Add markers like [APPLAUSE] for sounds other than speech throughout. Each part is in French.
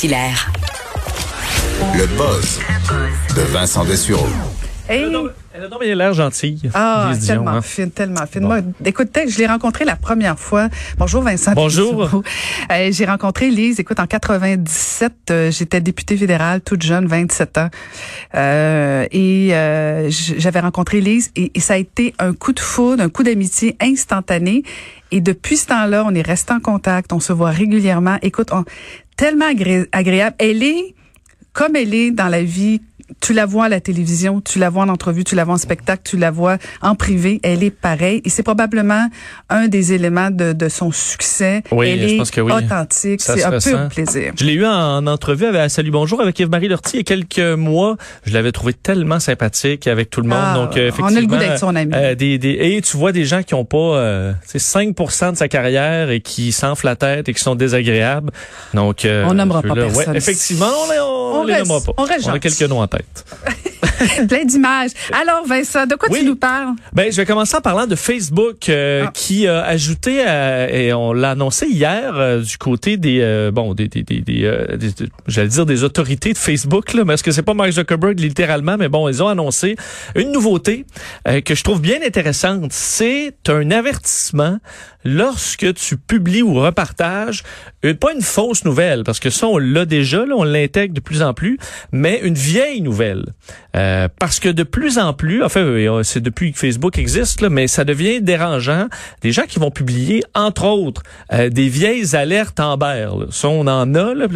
Hilaire. Le buzz de Vincent Dessureau. Hey. Elle a donc- l'air gentille. Ah, Lise Dion, tellement hein. fine, tellement fine. Bon. Moi, écoute, je l'ai rencontrée la première fois. Bonjour Vincent. Bonjour. Euh, j'ai rencontré Lise, écoute, en 97, euh, j'étais députée fédérale, toute jeune, 27 ans. Euh, et euh, j'avais rencontré Lise et, et ça a été un coup de foudre, un coup d'amitié instantané. Et depuis ce temps-là, on est resté en contact, on se voit régulièrement. Écoute, on, tellement agré- agréable. Elle est comme elle est dans la vie, tu la vois à la télévision, tu la vois en entrevue, tu la vois en spectacle, tu la vois en privé, elle est pareille. Et c'est probablement un des éléments de, de son succès. Oui, elle je est pense que oui. authentique, c'est un un plaisir. Je l'ai eu en entrevue avec, à Salut Bonjour avec Yves-Marie Lortie il y a quelques mois. Je l'avais trouvé tellement sympathique avec tout le monde. Ah, Donc, euh, on effectivement, a le goût d'être son ami. euh, des, des, et tu vois des gens qui ont pas euh, tu sais, 5 de sa carrière et qui s'enflent la tête et qui sont désagréables. Donc, euh, On nommera pas ceux-là, ouais, personne. effectivement, on, les- on, On les reste- nommera pas. on reste a quelques noms en tête. [LAUGHS] Plein d'images. Alors Vincent, de quoi Oui. tu nous parles? Ben, je vais commencer en parlant de Facebook euh, Ah. qui a ajouté euh, et on l'a annoncé hier euh, du côté des euh, bon des des des, des, j'allais dire des autorités de Facebook là, mais est-ce que c'est pas Mark Zuckerberg littéralement mais bon, ils ont annoncé une nouveauté que je trouve bien intéressante, c'est un avertissement lorsque tu publies ou repartages euh, pas une fausse nouvelle parce que ça on l'a déjà là, on l'intègre de plus en plus, mais une vieille nouvelle. Euh, parce que de plus en plus, enfin, euh, c'est depuis que Facebook existe, là, mais ça devient dérangeant. Des gens qui vont publier, entre autres, euh, des vieilles alertes Amber. Là. Ça, on en a. Là,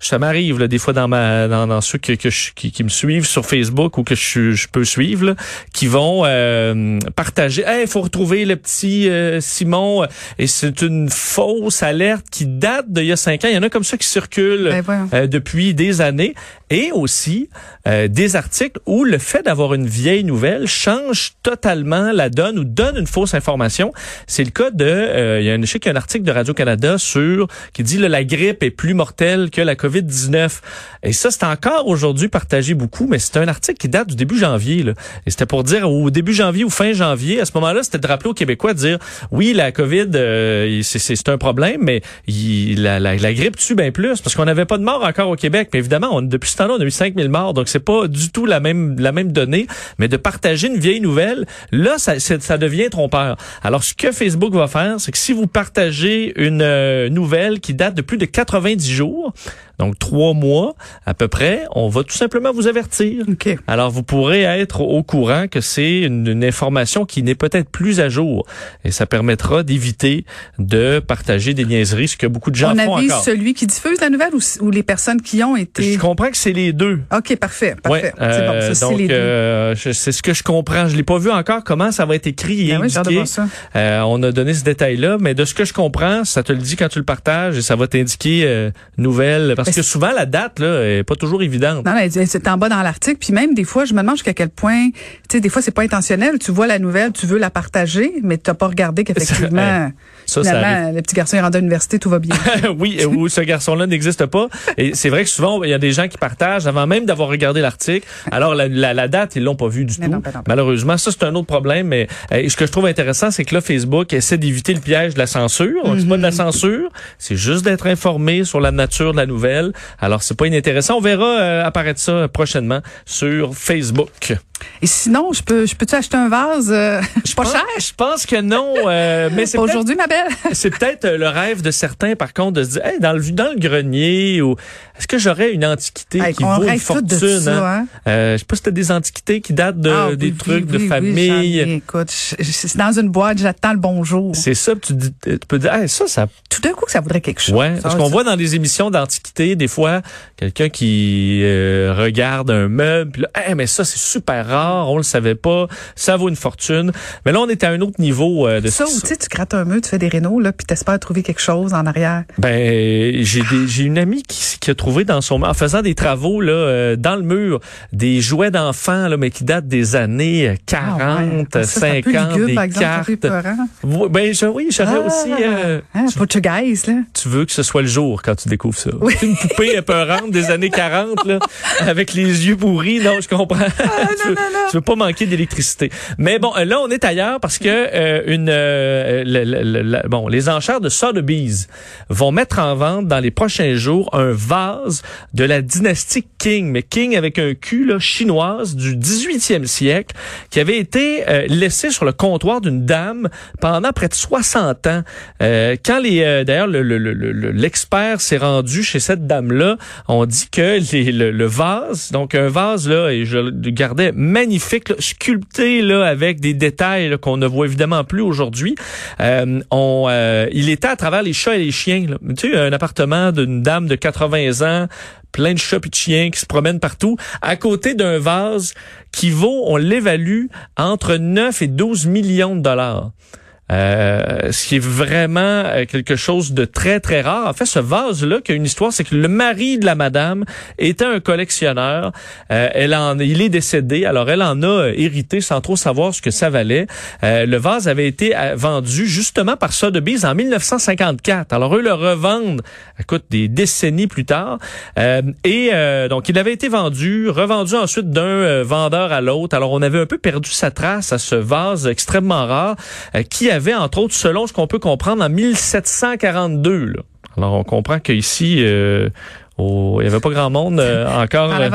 ça m'arrive des fois dans ma dans, ceux que, je- qui, qui me suivent sur Facebook ou que je, je peux suivre, là, qui vont euh, partager. Hey, faut retrouver le petit euh, Simon. Et c'est une fausse alerte qui date d'il y a cinq ans. Il y en a comme ça qui circulent Ben, euh, depuis des années. Et aussi euh, des articles où le fait d'avoir une vieille nouvelle change totalement la donne ou donne une fausse information. C'est le cas de, euh, il y a un, je sais qu'il y a un article de Radio-Canada sur, qui dit là, la grippe est plus mortelle que la COVID-19. Et ça, c'est encore aujourd'hui partagé beaucoup, mais c'est un article qui date du début janvier. Là. Et c'était pour dire au début janvier ou fin janvier, à ce moment-là, c'était de rappeler aux Québécois de dire, oui, la COVID, euh, c'est- un problème, mais il- la, la, la grippe tue bien plus, parce qu'on n'avait pas de morts encore au Québec. Mais évidemment, on, depuis ce temps-là, on a eu 5000 morts, donc c'est pas du tout la même la même donnée. Mais de partager une vieille nouvelle, là, ça, ça devient trompeur. Alors, ce que Facebook va faire, c'est que si vous partagez une euh, nouvelle qui date de plus de 90 jours, donc trois mois à peu près, on va tout simplement vous avertir. OK. Alors, vous pourrez être au courant que c'est une, une information qui n'est peut-être plus à jour. Et ça permettra d'éviter de partager des niaiseries, ce que beaucoup de gens On font avise encore. celui qui diffuse la nouvelle ou, ou les personnes qui ont été. Je comprends que c'est les deux. OK, parfait, Ouais, parfait. c'est bon, euh, ça, donc c'est les deux. euh, c'est ce que je comprends. Je l'ai pas vu encore comment ça va être écrit et Ben oui, indiqué. ça. Euh, on a donné ce détail-là, mais de ce que je comprends, ça te le dit quand tu le partages et ça va t'indiquer euh, nouvelle. Parce que souvent la date là est pas toujours évidente. Non, mais c'est en bas dans l'article. Puis même des fois, je me demande jusqu'à quel point, tu sais, des fois c'est pas intentionnel. Tu vois la nouvelle, tu veux la partager, mais tu n'as pas regardé [LAUGHS] qu'effectivement, Ça, ça finalement, le petit garçon est rendu à l'université, tout va bien. [LAUGHS] oui, euh, où ce garçon-là n'existe pas. Et c'est vrai que souvent, il y a des gens qui partagent avant même d'avoir regardé l'article. Alors, la, la, la date, ils l'ont pas vu du Mais tout. non, non, Malheureusement, ça, c'est un autre problème. Mais euh, ce que je trouve intéressant, c'est que là, Facebook essaie d'éviter le piège de la censure. C'est pas de la censure, c'est juste d'être informé sur la nature de la nouvelle. Alors, c'est pas inintéressant. On verra euh, apparaître ça prochainement sur Facebook. Et sinon, je peux, je peux-tu acheter un vase euh, [LAUGHS] pas pense- cher? Je pense que non, euh, mais c'est aujourd'hui, ma belle? [LAUGHS] c'est peut-être euh, le rêve de certains, par contre, de se dire, hey, dans le dans le grenier, ou est-ce que j'aurais une antiquité Hey, qui vaut une fortune ça, hein? Euh, je sais pas si t'as des antiquités qui datent de Ah, des trucs oui, de oui, famille. ai. écoute, je- je- c'est dans une boîte, j'attends le bonjour. c'est ça, tu, dis- tu peux dire, hey, ça, ça, Tout d'un coup, que ça voudrait quelque chose. ouais. Ça, Parce qu'on voit dans des émissions d'antiquité, des fois, quelqu'un qui regarde un meuble, puis là, mais ça, c'est super rare, on le savait pas, ça vaut une fortune. Mais là, on est à un autre niveau euh, de Ça, ou tu sais, tu grattes un mur, tu fais des rénaux, là, puis t'espères trouver quelque chose en arrière. Ben, j'ai des- j'ai une amie qui, qui a trouvé dans son en faisant des travaux là euh, dans le mur des jouets d'enfants là mais qui datent des années euh, 40, Ah ouais. Ça, c'est un peu 50, lugubre, des par exemple, ça cartes. Oui, Ben je- oui, j'aurais Ah, aussi euh, hein, Portugaise, là. tu veux que ce soit le jour quand tu découvres ça. Oui. Une poupée épeurante des années 40 là avec les yeux pourris, non, je comprends. Ah, Tu non, veux, tu veux pas manquer d'électricité. Mais bon, là, on est ailleurs parce que euh, une, euh, bon, les enchères de Sotheby's vont mettre en vente dans les prochains jours un vase de la dynastie King, mais King avec un cul là, chinoise du 18e siècle, qui avait été euh, laissé sur le comptoir d'une dame pendant près de 60 ans. Euh, quand les, d'ailleurs, l'expert s'est rendu chez cette dame-là, on dit que les, le, vase, donc un vase là, et je le gardais magnifique, sculpté là avec des détails qu'on ne voit évidemment plus aujourd'hui. Euh, on, euh, il était à travers les chats et les chiens. Là. Tu sais, un appartement d'une dame de 80 ans, plein de chats et de chiens qui se promènent partout, à côté d'un vase qui vaut, on l'évalue, entre 9 et 12 millions de dollars. Euh, ce qui est vraiment euh, quelque chose de très, très rare. En fait, ce vase-là, qui a une histoire, c'est que le mari de la madame était un collectionneur. Euh, elle il est décédé, alors elle en a hérité sans trop savoir ce que ça valait. le vase avait été vendu justement par Sotheby's en 1954. Alors eux le revendent, écoute, des décennies plus tard. et donc, il avait été vendu, revendu ensuite d'un vendeur à l'autre. Alors, on avait un peu perdu sa trace à ce vase extrêmement rare qui avait, entre autres, selon ce qu'on peut comprendre, en 1742. Là. Alors, on comprend qu'ici, euh, il y avait pas grand monde euh, [LAUGHS] encore. Euh,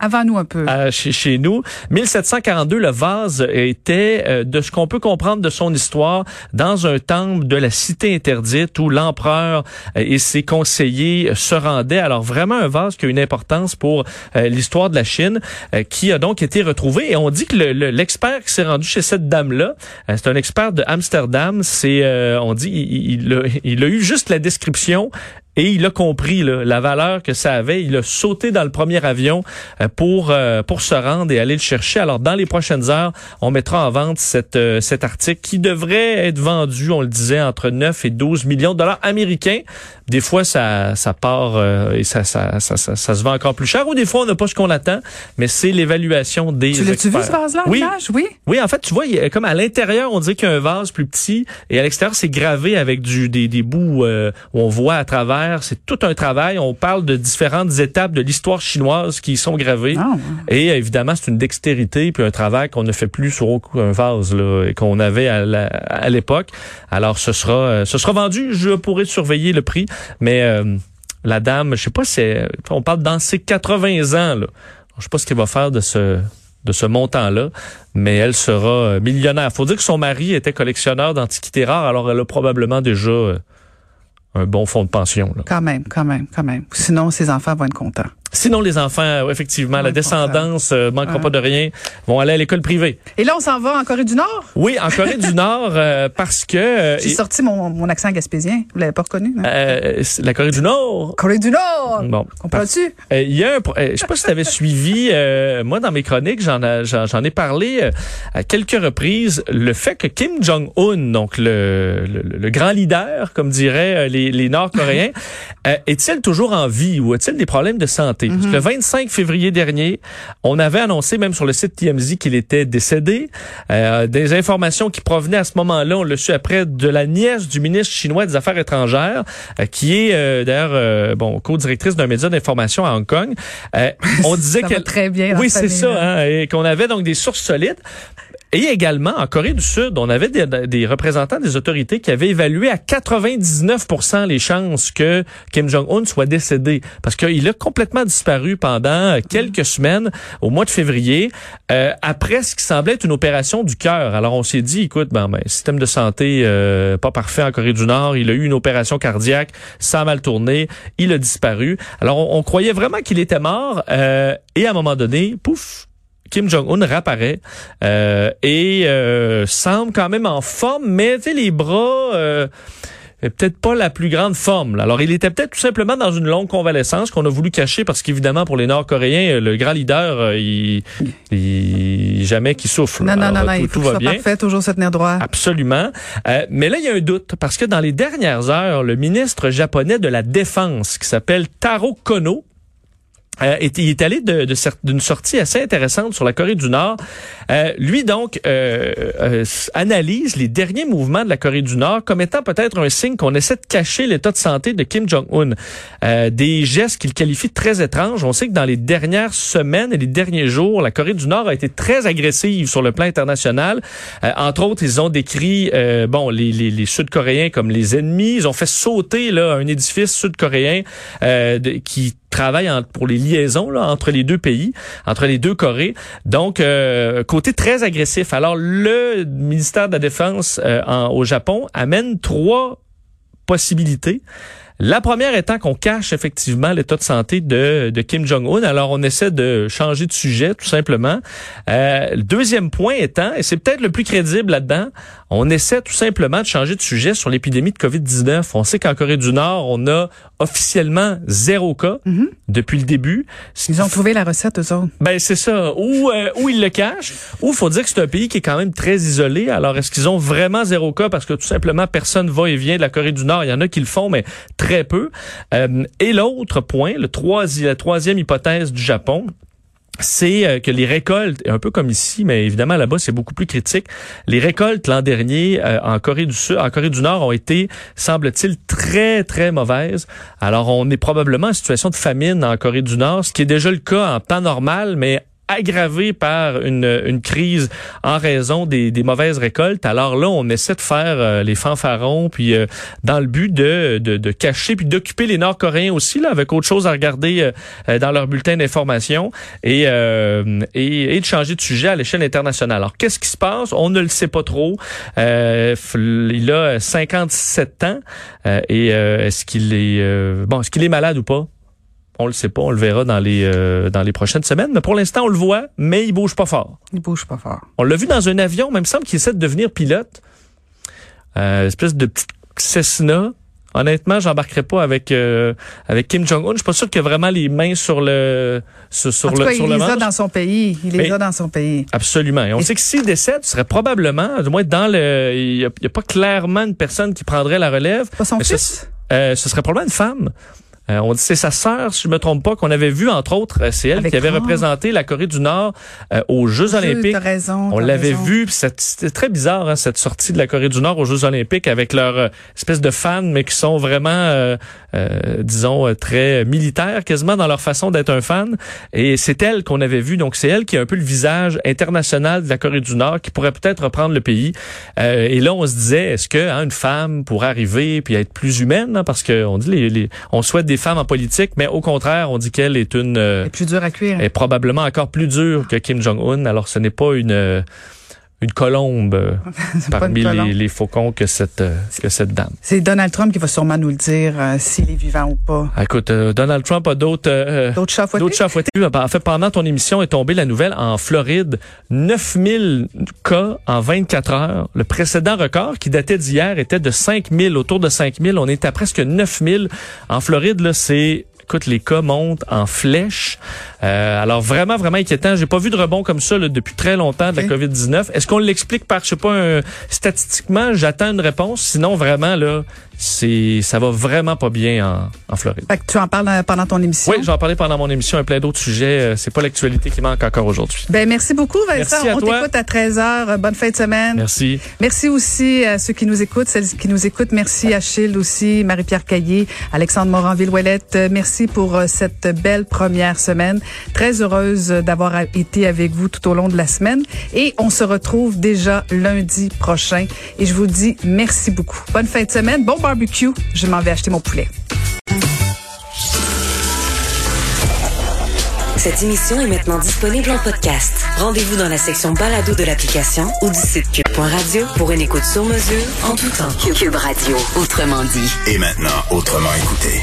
avant, nous un peu. chez, chez, nous. 1742, le vase était, euh, de ce qu'on peut comprendre de son histoire, dans un temple de la cité interdite où l'empereur et ses conseillers se rendaient. Alors vraiment un vase qui a une importance pour l'histoire de la Chine, qui a donc été retrouvé. Et on dit que l'expert qui s'est rendu chez cette dame-là, c'est un expert de Amsterdam. C'est, on dit, il, a, il a eu juste la description et il a compris la valeur que ça avait. Il a sauté dans le premier avion euh, pour euh, pour se rendre et aller le chercher. Alors dans les prochaines heures, on mettra en vente cette, euh, cet article qui devrait être vendu, on le disait, entre 9 et 12 millions de dollars américains. Des fois, ça, ça part et ça, ça, ça, ça, se vend encore plus cher. Ou des fois, on n'a pas ce qu'on attend. Mais c'est l'évaluation des Tu l'as-tu vu ce vase-là, oui. oui. Oui, en fait, tu vois, comme à l'intérieur, on dirait qu'il y a un vase plus petit et à l'extérieur, c'est gravé avec du des, des bouts où on voit à travers c'est tout un travail. On parle de différentes étapes de l'histoire chinoise qui y sont gravées. Ah, et évidemment, c'est une dextérité puis un travail qu'on ne fait plus sur aucun vase là, et qu'on avait à l'époque. Alors, ce sera, euh, ce sera vendu. Je pourrais surveiller le prix, mais euh, la dame, je sais pas, c'est, on parle dans ses 80 ans. Là. Je sais pas ce qu'elle va faire de ce de ce montant-là, mais elle sera euh, millionnaire. Faut dire que son mari était collectionneur d'antiquités rares, alors elle a probablement déjà un bon fonds de pension. Là. Quand même, quand même, quand même. Sinon, ses enfants vont être contents. Sinon, les enfants, effectivement, la descendance euh, manquera pas de rien, vont aller à l'école privée. Et là, on s'en va en Corée du Nord? Oui, en Corée du Nord, euh, parce que... Euh, [LAUGHS] J'ai sorti mon, mon, accent gaspésien. Vous l'avez pas reconnu? Hein? Euh, la Corée du Nord. Corée du Nord! Bon. Comprends-tu? Il y a un... Je sais pas si tu avais suivi, moi, dans mes chroniques, j'en j'en ai parlé à quelques reprises, le fait que Kim Jong-un, donc le, le, le, grand leader, comme diraient les, les Nord-Coréens, [LAUGHS] est-il toujours en vie ou a-t-il des problèmes de santé? Le 25 février dernier, on avait annoncé même sur le site TMZ qu'il était décédé. Euh, des informations qui provenaient à ce moment-là, on le su après, de la nièce du ministre chinois des Affaires étrangères, euh, qui est euh, d'ailleurs bon co-directrice d'un média d'information à Hong Kong. [LAUGHS] on disait qu'elle très bien. Oui, c'est ça, hein, et qu'on avait donc des sources solides. Et également, en Corée du Sud, on avait des, des, représentants des autorités qui avaient évalué à 99 les chances que Kim Jong-un soit décédé. Parce qu'il a complètement disparu pendant quelques semaines, au mois de février, euh, après ce qui semblait être une opération du cœur. Alors, on s'est dit, écoute, ben, ben système de santé euh, pas parfait en Corée du Nord. Il a eu une opération cardiaque, ça a mal tourné. Il a disparu. Alors, on, croyait vraiment qu'il était mort. Euh, et à un moment donné, pouf, Kim Jong-un réapparaît euh, et euh, semble quand même en forme, mais tu sais, les bras... Euh, peut-être pas la plus grande forme. Alors, il était peut-être tout simplement dans une longue convalescence qu'on a voulu cacher parce qu'évidemment, pour les Nord-Coréens, le grand leader, il, il jamais qu'il souffle. Non, non, non, non, il faut tout va bien. parfait, toujours se tenir droit. Absolument. mais là, il y a un doute parce que dans les dernières heures, le ministre japonais de la Défense, qui s'appelle Taro Kono, Euh, il est allé d'une sortie assez intéressante sur la Corée du Nord. Euh, lui, donc, euh, euh, analyse les derniers mouvements de la Corée du Nord comme étant peut-être un signe qu'on essaie de cacher l'état de santé de Kim Jong-un. Euh, des gestes qu'il qualifie de très étranges. On sait que dans les dernières semaines et les derniers jours, la Corée du Nord a été très agressive sur le plan international. entre autres, ils ont décrit bon les, les, les Sud-Coréens comme les ennemis. Ils ont fait sauter là un édifice sud-coréen qui travaille pour les liaisons là, entre les deux pays, entre les deux Corées. Donc, euh, côté très agressif. Alors, le ministère de la Défense euh, au Japon amène trois possibilités. La première étant qu'on cache effectivement l'état de santé de, de Kim Jong-un. Alors, on essaie de changer de sujet, tout simplement. Euh, le deuxième point étant, et c'est peut-être le plus crédible là-dedans, on essaie tout simplement de changer de sujet sur l'épidémie de COVID-19. On sait qu'en Corée du Nord, on a officiellement zéro cas mm-hmm. depuis le début. Ils ont trouvé la recette, eux autres. Ben, c'est ça. Ou, euh, ou ils le cachent, ou faut dire que c'est un pays qui est quand même très isolé. Alors, est-ce qu'ils ont vraiment zéro cas? Parce que tout simplement personne va et vient de la Corée du Nord? Il y en a qui le font, mais très peu. Euh, et l'autre point, le troisième, la troisième hypothèse du Japon, c'est euh, que les récoltes, un peu comme ici, mais évidemment là-bas c'est beaucoup plus critique. Les récoltes l'an dernier euh, en Corée du Sud, en Corée du Nord ont été, semble-t-il, très très mauvaises. Alors on est probablement en situation de famine en Corée du Nord, ce qui est déjà le cas en temps normal, mais aggravé par une, une crise en raison des, des, mauvaises récoltes. Alors là, on essaie de faire euh, les fanfarons, puis euh, dans le but de, de, de cacher, puis d'occuper les Nord-Coréens aussi, là, avec autre chose à regarder euh, dans leur bulletin d'information et, et, et, de changer de sujet à l'échelle internationale. Alors, qu'est-ce qui se passe? On ne le sait pas trop. il a 57 ans et est-ce qu'il est, bon, est-ce qu'il est malade ou pas? On le sait pas, on le verra dans les euh, dans les prochaines semaines. Mais pour l'instant, on le voit, mais il bouge pas fort. Il bouge pas fort. On l'a vu dans un avion, même semble qu'il essaie de devenir pilote. Euh, espèce de petite Cessna. Honnêtement, j'embarquerai pas avec euh, avec Kim Jong Un. Je suis pas sûr qu'il a vraiment les mains sur le sur, sur le cas, sur il les a dans son pays. Il les a dans son pays. Absolument. Et on sait que s'il décède, ce serait probablement, du moins dans le, il y, a, pas clairement une personne qui prendrait la relève. Pas son fils? Ce, ce serait probablement une femme. Euh, on dit c'est sa sœur, si je me trompe pas, qu'on avait vu entre autres. Euh, c'est elle qui avait représenté la Corée du Nord euh, aux Jeux Olympiques. Raison, on l'avait vu. C'était très bizarre hein, cette sortie de la Corée du Nord aux Jeux Olympiques avec leur espèce de fans, mais qui sont vraiment, disons, très militaires quasiment dans leur façon d'être un fan. Et c'est elle qu'on avait vu. Donc c'est elle qui a un peu le visage international de la Corée du Nord, qui pourrait peut-être reprendre le pays. et là, on se disait, est-ce que hein, une femme pourrait arriver puis être plus humaine, hein, parce que on dit les, les on souhaite des femmes en politique, mais au contraire, on dit qu'elle est une... Euh, est plus dure à cuire. Est probablement encore plus dure que Kim Jong-un. Alors, ce n'est pas une euh, une colombe euh, [LAUGHS] parmi les, les, faucons que cette que cette dame. C'est Donald Trump qui va sûrement nous le dire s'il est vivant ou pas. Ah, écoute, Donald Trump a d'autres fouettés. D'autres chats fouettés. En fait, pendant ton émission est tombée la nouvelle en Floride, 9000 cas en 24 heures. Le précédent record qui datait d'hier était de 5000, autour de 5000. On est à presque 9000 en Floride. Là, c'est écoute, les cas montent en flèche. Euh, alors vraiment, vraiment inquiétant. J'ai pas vu de rebond comme ça là, depuis très longtemps de la COVID-19. Est-ce qu'on l'explique par, je sais pas, un, statistiquement, j'attends une réponse. Sinon, vraiment, là, c'est ça va vraiment pas bien en, en Floride. Fait que tu en parles pendant ton émission? Oui, j'en parlais pendant mon émission et plein d'autres sujets. Euh, c'est pas l'actualité qui manque encore aujourd'hui. Ben merci beaucoup Vincent. Merci à On t'écoute à 13h. Bonne fin de semaine. Merci. Merci aussi à ceux qui nous écoutent, celles qui nous écoutent. Merci à Childe aussi, Marie-Pierre Caillé, Alexandre Moranville-Ouellette. Merci pour euh, cette belle première semaine. Très heureuse d'avoir été avec vous tout au long de la semaine et on se retrouve déjà lundi prochain et je vous dis merci beaucoup. Bonne fin de semaine. Bon barbecue, je m'en vais acheter mon poulet. Cette émission est maintenant disponible en podcast. Rendez-vous dans la section balado de l'application ou du site cube.radio pour une écoute sur mesure en tout temps. Cube Radio, autrement dit. Et maintenant, autrement écouté.